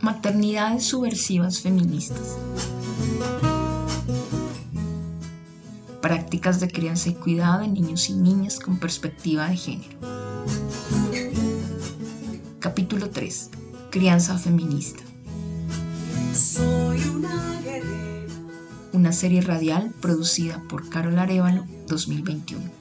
Maternidades subversivas feministas. Prácticas de crianza y cuidado de niños y niñas con perspectiva de género. Capítulo 3. Crianza feminista. Soy una guerrera. Una serie radial producida por Carol Arevalo 2021.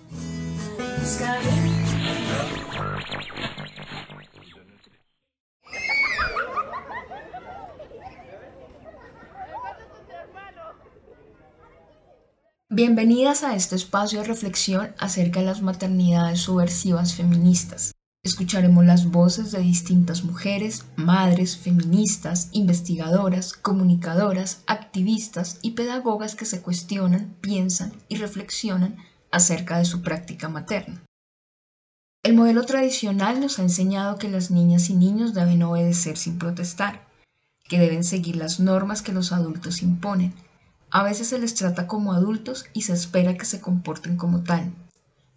Bienvenidas a este espacio de reflexión acerca de las maternidades subversivas feministas. Escucharemos las voces de distintas mujeres, madres, feministas, investigadoras, comunicadoras, activistas y pedagogas que se cuestionan, piensan y reflexionan acerca de su práctica materna. El modelo tradicional nos ha enseñado que las niñas y niños deben obedecer sin protestar, que deben seguir las normas que los adultos imponen. A veces se les trata como adultos y se espera que se comporten como tal.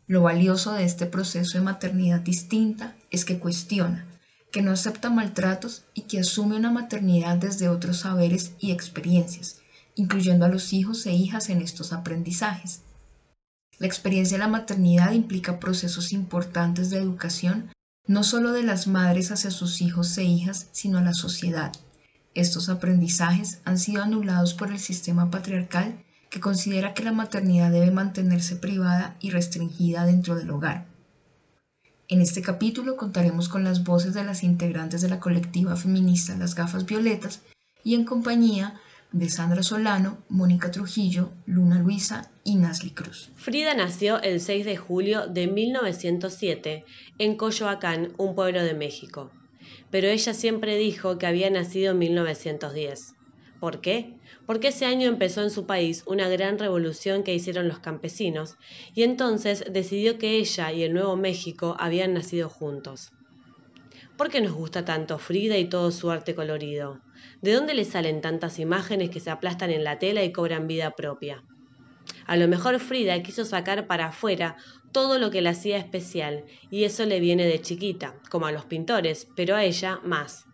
Lo valioso de este proceso de maternidad distinta es que cuestiona, que no acepta maltratos y que asume una maternidad desde otros saberes y experiencias, incluyendo a los hijos e hijas en estos aprendizajes. La experiencia de la maternidad implica procesos importantes de educación, no solo de las madres hacia sus hijos e hijas, sino a la sociedad. Estos aprendizajes han sido anulados por el sistema patriarcal que considera que la maternidad debe mantenerse privada y restringida dentro del hogar. En este capítulo contaremos con las voces de las integrantes de la colectiva feminista Las Gafas Violetas y en compañía de Sandra Solano, Mónica Trujillo, Luna Luisa y Nasli Cruz. Frida nació el 6 de julio de 1907 en Coyoacán, un pueblo de México. Pero ella siempre dijo que había nacido en 1910. ¿Por qué? Porque ese año empezó en su país una gran revolución que hicieron los campesinos y entonces decidió que ella y el Nuevo México habían nacido juntos. ¿Por qué nos gusta tanto Frida y todo su arte colorido? ¿De dónde le salen tantas imágenes que se aplastan en la tela y cobran vida propia? A lo mejor Frida quiso sacar para afuera todo lo que la hacía especial, y eso le viene de chiquita, como a los pintores, pero a ella más.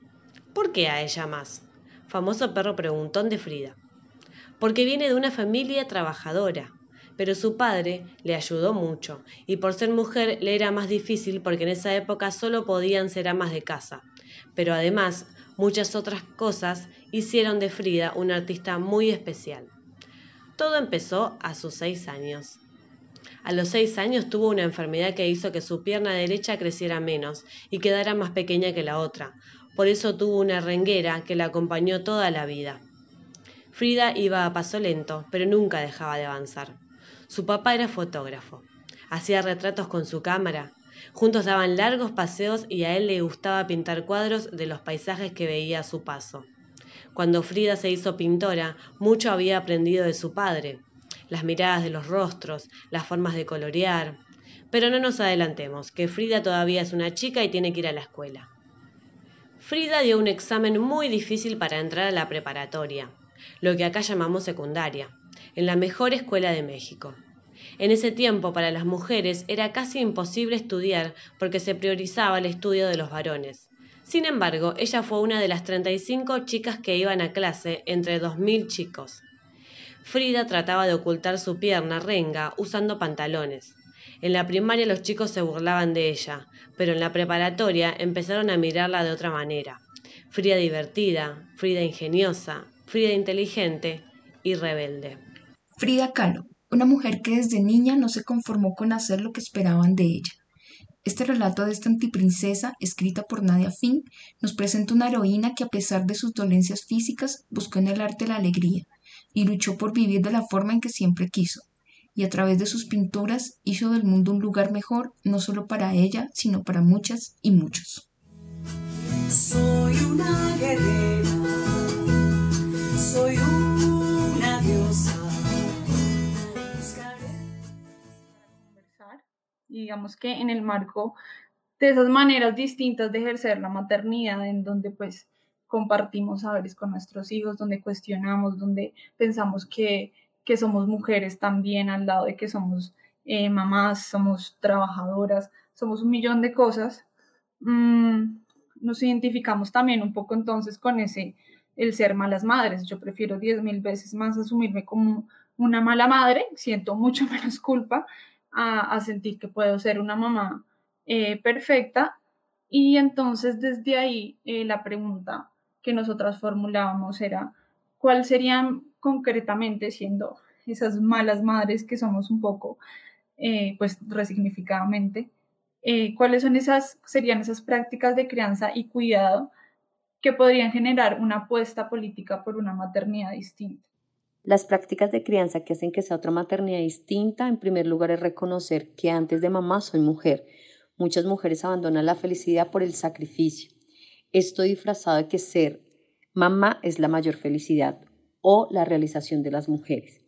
¿Por qué a ella más? Famoso perro preguntón de Frida. Porque viene de una familia trabajadora, pero su padre le ayudó mucho, y por ser mujer le era más difícil porque en esa época solo podían ser amas de casa. Pero además, muchas otras cosas hicieron de Frida una artista muy especial. Todo empezó a sus seis años. A los seis años tuvo una enfermedad que hizo que su pierna derecha creciera menos y quedara más pequeña que la otra. Por eso tuvo una renguera que la acompañó toda la vida. Frida iba a paso lento, pero nunca dejaba de avanzar. Su papá era fotógrafo. Hacía retratos con su cámara. Juntos daban largos paseos y a él le gustaba pintar cuadros de los paisajes que veía a su paso. Cuando Frida se hizo pintora, mucho había aprendido de su padre. Las miradas de los rostros, las formas de colorear. Pero no nos adelantemos, que Frida todavía es una chica y tiene que ir a la escuela. Frida dio un examen muy difícil para entrar a la preparatoria, lo que acá llamamos secundaria en la mejor escuela de México. En ese tiempo para las mujeres era casi imposible estudiar porque se priorizaba el estudio de los varones. Sin embargo, ella fue una de las 35 chicas que iban a clase entre 2.000 chicos. Frida trataba de ocultar su pierna renga usando pantalones. En la primaria los chicos se burlaban de ella, pero en la preparatoria empezaron a mirarla de otra manera. Frida divertida, Frida ingeniosa, Frida inteligente y rebelde. Frida Kahlo, una mujer que desde niña no se conformó con hacer lo que esperaban de ella. Este relato de esta antiprincesa, escrita por Nadia Fink, nos presenta una heroína que a pesar de sus dolencias físicas buscó en el arte la alegría y luchó por vivir de la forma en que siempre quiso, y a través de sus pinturas hizo del mundo un lugar mejor no solo para ella, sino para muchas y muchos. Soy una guerrera, soy digamos que en el marco de esas maneras distintas de ejercer la maternidad, en donde pues compartimos saberes con nuestros hijos, donde cuestionamos, donde pensamos que, que somos mujeres también al lado de que somos eh, mamás, somos trabajadoras, somos un millón de cosas. Mm, nos identificamos también un poco entonces con ese, el ser malas madres. Yo prefiero diez mil veces más asumirme como una mala madre, siento mucho menos culpa a, sentir que puedo ser una mamá eh, perfecta. Y entonces desde ahí eh, la pregunta que nosotras formulábamos era, ¿cuál serían concretamente siendo esas malas madres que somos un poco, eh, pues resignificadamente, cuáles son esas, serían esas prácticas de crianza y cuidado que podrían generar una apuesta política por una maternidad distinta? Las prácticas de crianza que hacen que sea otra maternidad distinta, en primer lugar, es reconocer que antes de mamá soy mujer. Muchas mujeres abandonan la felicidad por el sacrificio. Esto disfrazado de que ser mamá es la mayor felicidad o la realización de las mujeres.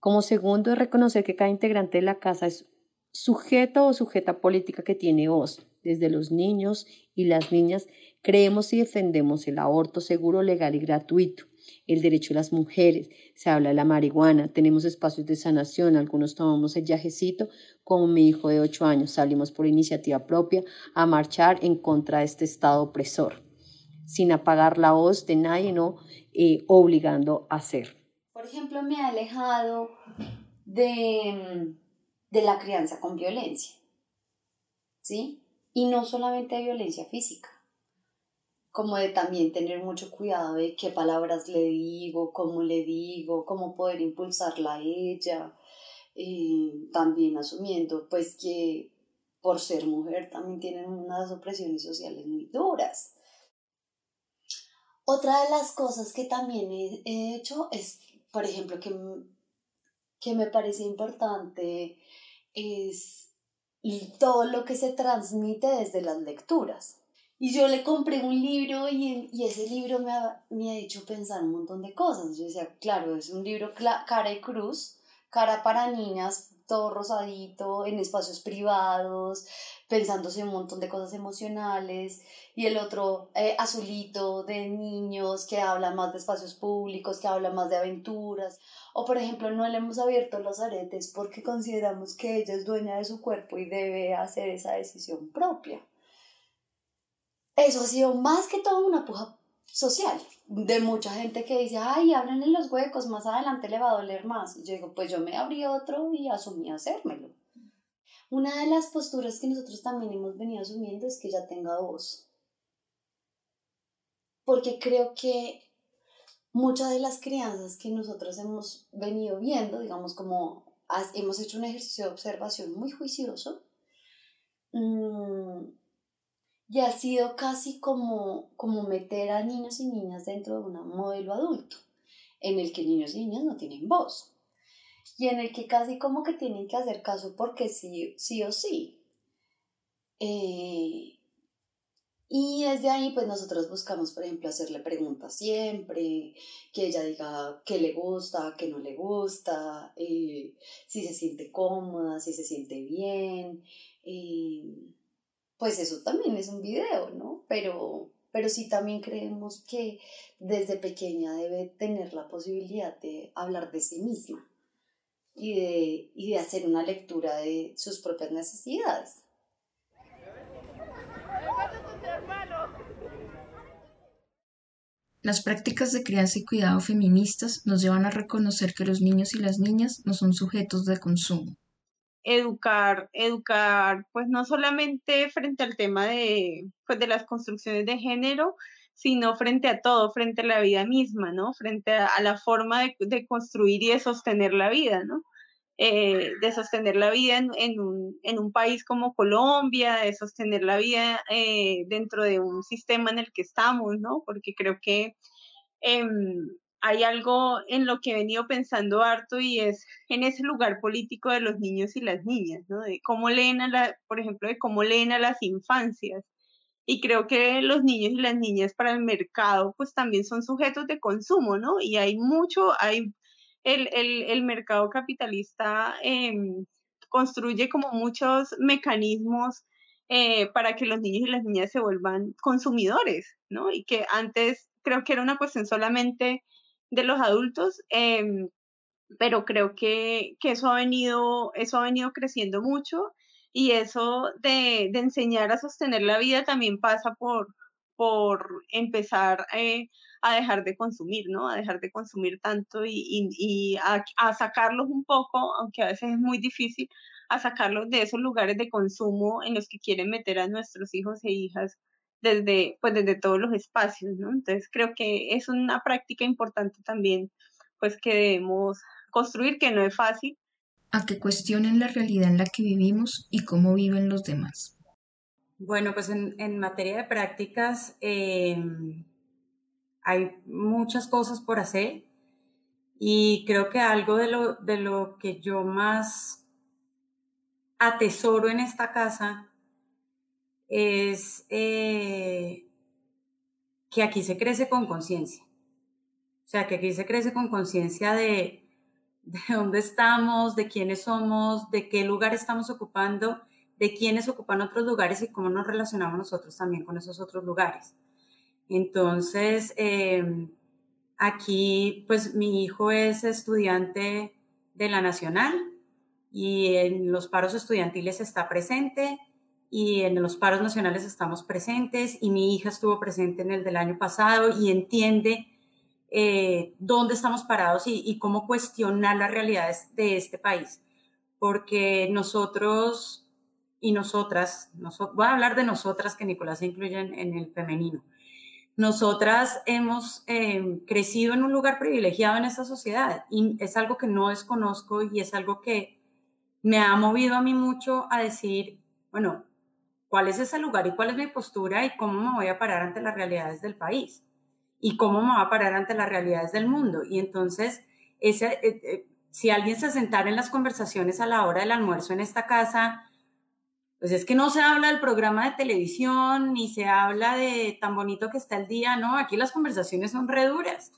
Como segundo, es reconocer que cada integrante de la casa es sujeto o sujeta política que tiene voz. Desde los niños y las niñas creemos y defendemos el aborto seguro, legal y gratuito el derecho de las mujeres, se habla de la marihuana, tenemos espacios de sanación, algunos tomamos el yajecito, como mi hijo de 8 años, salimos por iniciativa propia a marchar en contra de este Estado opresor, sin apagar la voz de nadie, no eh, obligando a hacer. Por ejemplo, me ha alejado de, de la crianza con violencia, ¿sí? Y no solamente de violencia física, como de también tener mucho cuidado de qué palabras le digo, cómo le digo, cómo poder impulsarla a ella, y también asumiendo pues que por ser mujer también tienen unas opresiones sociales muy duras. Otra de las cosas que también he, hecho es, por ejemplo, que, que me parece importante es todo lo que se transmite desde las lecturas. Y yo le compré un libro y, y ese libro me ha, me ha, hecho pensar un montón de cosas. Yo decía, claro, es un libro cara y cruz, cara para niñas, todo rosadito, en espacios privados, pensándose un montón de cosas emocionales, y el otro eh, azulito de niños que habla más de espacios públicos, que habla más de aventuras. O por ejemplo, no le hemos abierto los aretes porque consideramos que ella es dueña de su cuerpo y debe hacer esa decisión propia eso ha sido más que todo una puja social de mucha gente que dice, ay, en los huecos, más adelante le va a doler más. Yo digo, pues yo me abrí otro y asumí hacérmelo. Una de las posturas que nosotros también hemos venido asumiendo es que ella tenga voz. Porque creo que muchas de las crianzas que nosotros hemos venido viendo, digamos como hemos hecho un ejercicio de observación muy juicioso, mmm, y ha sido casi como, como meter a niños y niñas dentro de un modelo adulto, en el que niños y niñas no tienen voz, y en el que casi como que tienen que hacer caso porque sí, sí o sí. Eh, y desde ahí, pues nosotros buscamos, por ejemplo, hacerle preguntas siempre, que ella diga qué le gusta, qué no le gusta, eh, si se siente cómoda, si se siente bien. Eh, pues eso también es un video, ¿no? Pero, pero sí también creemos que desde pequeña debe tener la posibilidad de hablar de sí misma y de, y de hacer una lectura de sus propias necesidades. Las prácticas de crianza y cuidado feministas nos llevan a reconocer que los niños y las niñas no son sujetos de consumo, educar, educar, pues no solamente frente al tema de, pues, de las construcciones de género, sino frente a todo, frente a la vida misma, ¿no? Frente a, la forma de, construir y de sostener la vida, ¿no? Eh, de sostener la vida en, un, en, un, país como Colombia, de sostener la vida eh, dentro de un sistema en el que estamos, ¿no? Porque creo que em, hay algo en lo que he venido pensando harto y es en ese lugar político de los niños y las niñas, ¿no? De cómo leen a la, por ejemplo, de cómo leen a las infancias. Y creo que los niños y las niñas para el mercado, pues también son sujetos de consumo, ¿no? Y hay mucho, hay el, el, el mercado capitalista em, construye como muchos mecanismos eh, para que los niños y las niñas se vuelvan consumidores, ¿no? Y que antes creo que era una cuestión solamente de los adultos, em, pero creo que, que, eso, ha venido, eso ha venido creciendo mucho y eso de, enseñar a sostener la vida también pasa por, por empezar eh, a dejar de consumir, ¿no? A dejar de consumir tanto y, y, y a, a, sacarlos un poco, aunque a veces es muy difícil, a sacarlos de esos lugares de consumo en los que quieren meter a nuestros hijos e hijas desde, pues desde todos los espacios, ¿no? Entonces creo que es una práctica importante también, pues que debemos construir, que no es fácil. A que cuestionen la realidad en la que vivimos y cómo viven los demás. Bueno, pues en, en materia de prácticas eh, hay muchas cosas por hacer y creo que algo de lo, de lo que yo más atesoro en esta casa es eh, que aquí se crece con conciencia. O sea, que aquí se crece con conciencia de, de dónde estamos, de quiénes somos, de qué lugar estamos ocupando, de quiénes ocupan otros lugares y cómo nos relacionamos nosotros también con esos otros lugares. Entonces, eh, aquí, pues mi hijo es estudiante de la Nacional y en los paros estudiantiles está presente y en los paros nacionales estamos presentes y mi hija estuvo presente en el del año pasado y entiende eh, dónde estamos parados y, y, cómo cuestionar las realidades de este país. Porque nosotros y nosotras, voy a hablar de nosotras que Nicolás se incluye en, en el femenino, nosotras hemos eh, crecido en un lugar privilegiado en esta sociedad y es algo que no desconozco y es algo que me ha movido a mí mucho a decir, bueno, ¿cuál es ese lugar y cuál es mi postura y cómo me voy a parar ante las realidades del país? y cómo me va a parar ante las realidades del mundo. Y entonces, ese, eh, eh, si alguien se sentara en las conversaciones a la hora del almuerzo en esta casa, pues es que no se habla del programa de televisión, ni se habla de tan bonito que está el día, no, aquí las conversaciones son reduras.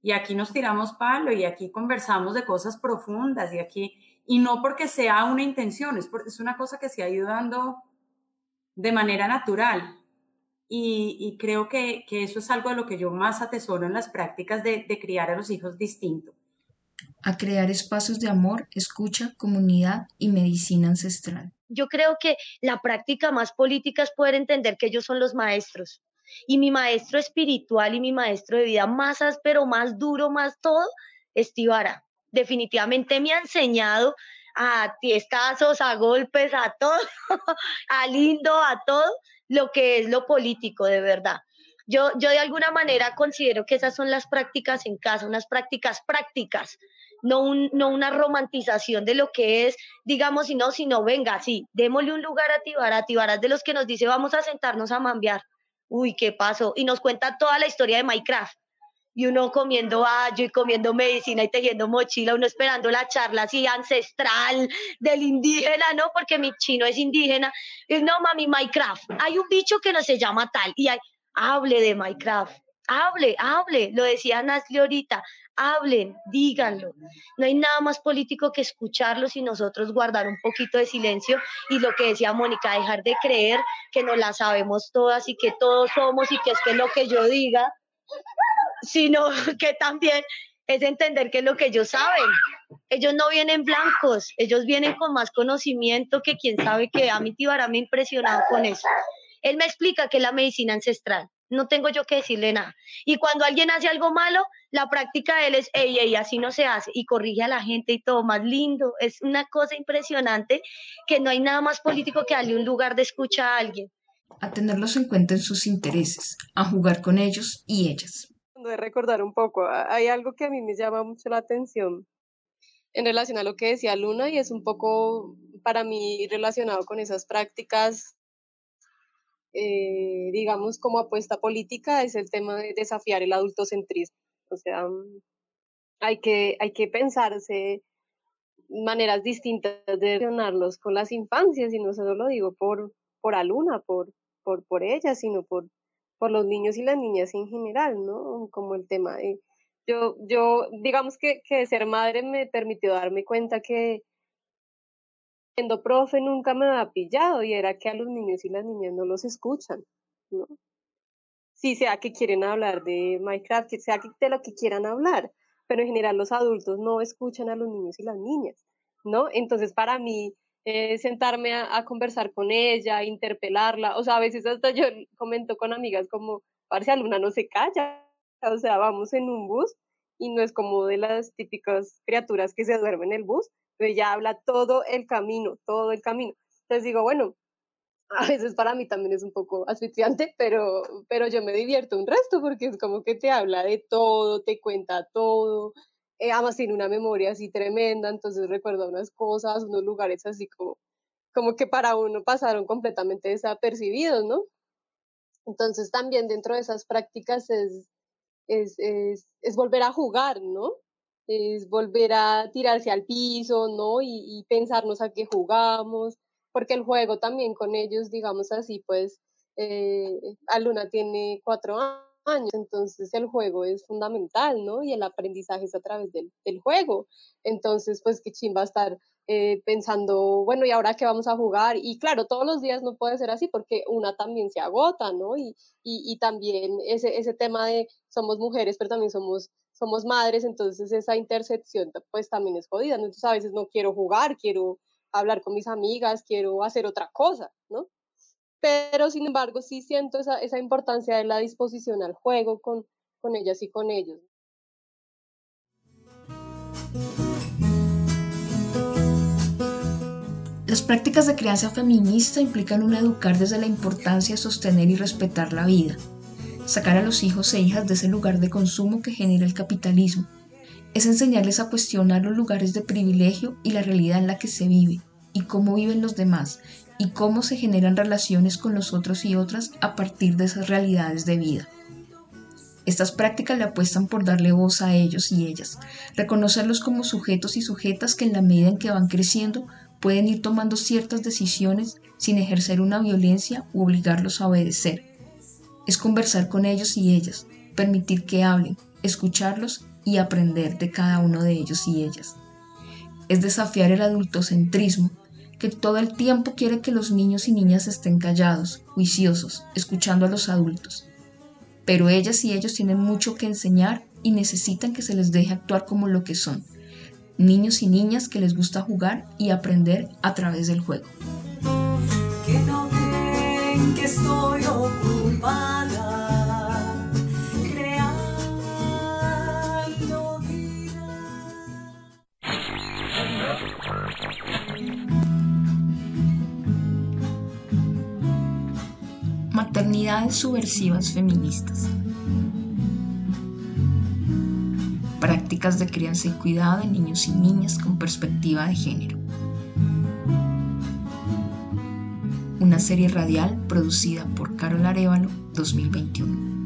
Y aquí nos tiramos palo y aquí conversamos de cosas profundas y aquí, y no porque sea una intención, es porque es una cosa que se ha ido dando de manera natural. Y, y creo que, que, eso es algo de lo que yo más atesoro en las prácticas de, de criar a los hijos distinto. A crear espacios de amor, escucha, comunidad y medicina ancestral. Yo creo que la práctica más política es poder entender que ellos son los maestros. Y mi maestro espiritual y mi maestro de vida más áspero, más duro, más todo, es Tibara. Definitivamente me ha enseñado a tiestazos, a golpes, a todo, a lindo, a todo, lo que es lo político de verdad. Yo, yo de alguna manera considero que esas son las prácticas en casa, unas prácticas prácticas, no, un, no una romantización de lo que es, digamos, sino, sino, venga, sí, démosle un lugar a Tibara, Tibara es de los que nos dice, vamos a sentarnos a mambear. Uy, ¿qué pasó? Y nos cuenta toda la historia de Minecraft y uno comiendo ayo y comiendo medicina y tejiendo mochila, uno esperando la charla así ancestral del indígena, ¿no? Porque mi chino es indígena. No, mami, Minecraft. Hay un bicho que no se llama tal y hay, hable de Minecraft. Hable, hable, lo decía Nasli ahorita, hablen, díganlo. No hay nada más político que escucharlos y nosotros guardar un poquito de silencio y lo que decía Mónica, dejar de creer que no la sabemos todas y que todos somos y que es que lo que yo diga sino que también es entender qué es lo que ellos saben. Ellos no vienen blancos, ellos vienen con más conocimiento que quien sabe que a mi Tibara me ha impresionado con eso. Él me explica que es la medicina ancestral, no tengo yo que decirle nada. Y cuando alguien hace algo malo, la práctica de él es, ey, ey, así no se hace, y corrige a la gente y todo, más lindo. Es una cosa impresionante que no hay nada más político que darle un lugar de escucha a alguien. A tenerlos en cuenta en sus intereses, a jugar con ellos y ellas de recordar un poco, hay algo que a mí me llama mucho la atención en relación a lo que decía Luna y es un poco para mí relacionado con esas prácticas, eh, digamos, como apuesta política, es el tema de desafiar el adultocentrismo. O sea, hay que, hay que pensarse maneras distintas de relacionarlos con las infancias, y no solo lo digo por, por Aluna, por, por, por ella, sino por, por los niños y las niñas en general, ¿no? Como el tema de, yo, yo, digamos que, que ser madre me permitió darme cuenta que siendo profe nunca me había pillado y era que a los niños y las niñas no los escuchan, ¿no? Sí, sea que quieren hablar de Minecraft, que sea de lo que quieran hablar, pero en general los adultos no escuchan a los niños y las niñas, ¿no? Entonces, para mí, eh, sentarme a, conversar con ella, interpelarla, o sea, a veces hasta yo comento con amigas como, parece alguna no se calla, o sea, vamos en un bus y no es como de las típicas criaturas que se duermen en el bus, pero ella habla todo el camino, todo el camino. Entonces digo, bueno, a veces para mí también es un poco asfixiante, pero, pero yo me divierto un resto porque es como que te habla de todo, te cuenta todo, eh, además tiene una memoria así tremenda, entonces recuerda unas cosas, unos lugares así como, como que para uno pasaron completamente desapercibidos, ¿no? Entonces también dentro de esas prácticas es, es, es, es volver a jugar, ¿no? Es volver a tirarse al piso, ¿no? Y, pensarnos a qué jugamos, porque el juego también con ellos, digamos así, pues eh, Aluna tiene cuatro años. Entonces el juego es fundamental, ¿no? Y el aprendizaje es a través del, juego. Entonces, pues que va a estar eh, pensando, bueno, ¿y ahora qué vamos a jugar? Y claro, todos los días no puede ser así porque una también se agota, ¿no? Y, y, también ese, ese tema de somos mujeres, pero también somos somos madres, entonces esa intercepción pues también es jodida. Entonces a veces no quiero jugar, quiero hablar con mis amigas, quiero hacer otra cosa, ¿no? Pero sin embargo sí siento esa, esa importancia de la disposición al juego con, con ellas y con ellos. Las prácticas de crianza feminista implican un educar desde la importancia de sostener y respetar la vida, sacar a los hijos e hijas de ese lugar de consumo que genera el capitalismo. Es enseñarles a cuestionar los lugares de privilegio y la realidad en la que se vive, y cómo viven los demás, y cómo se generan relaciones con los otros y otras a partir de esas realidades de vida. Estas prácticas le apuestan por darle voz a ellos y ellas, reconocerlos como sujetos y sujetas que en la medida en que van creciendo pueden ir tomando ciertas decisiones sin ejercer una violencia u obligarlos a obedecer. Es conversar con ellos y ellas, permitir que hablen, escucharlos y aprender de cada uno de ellos y ellas. Es desafiar el adultocentrismo que todo el tiempo quiere que los niños y niñas estén callados, juiciosos, escuchando a los adultos. Pero ellas y ellos tienen mucho que enseñar y necesitan que se les deje actuar como lo que son, niños y niñas que les gusta jugar y aprender a través del juego. Que no que estoy subversivas feministas. Prácticas de crianza y cuidado de niños y niñas con perspectiva de género. Una serie radial producida por Carol Arevalo 2021.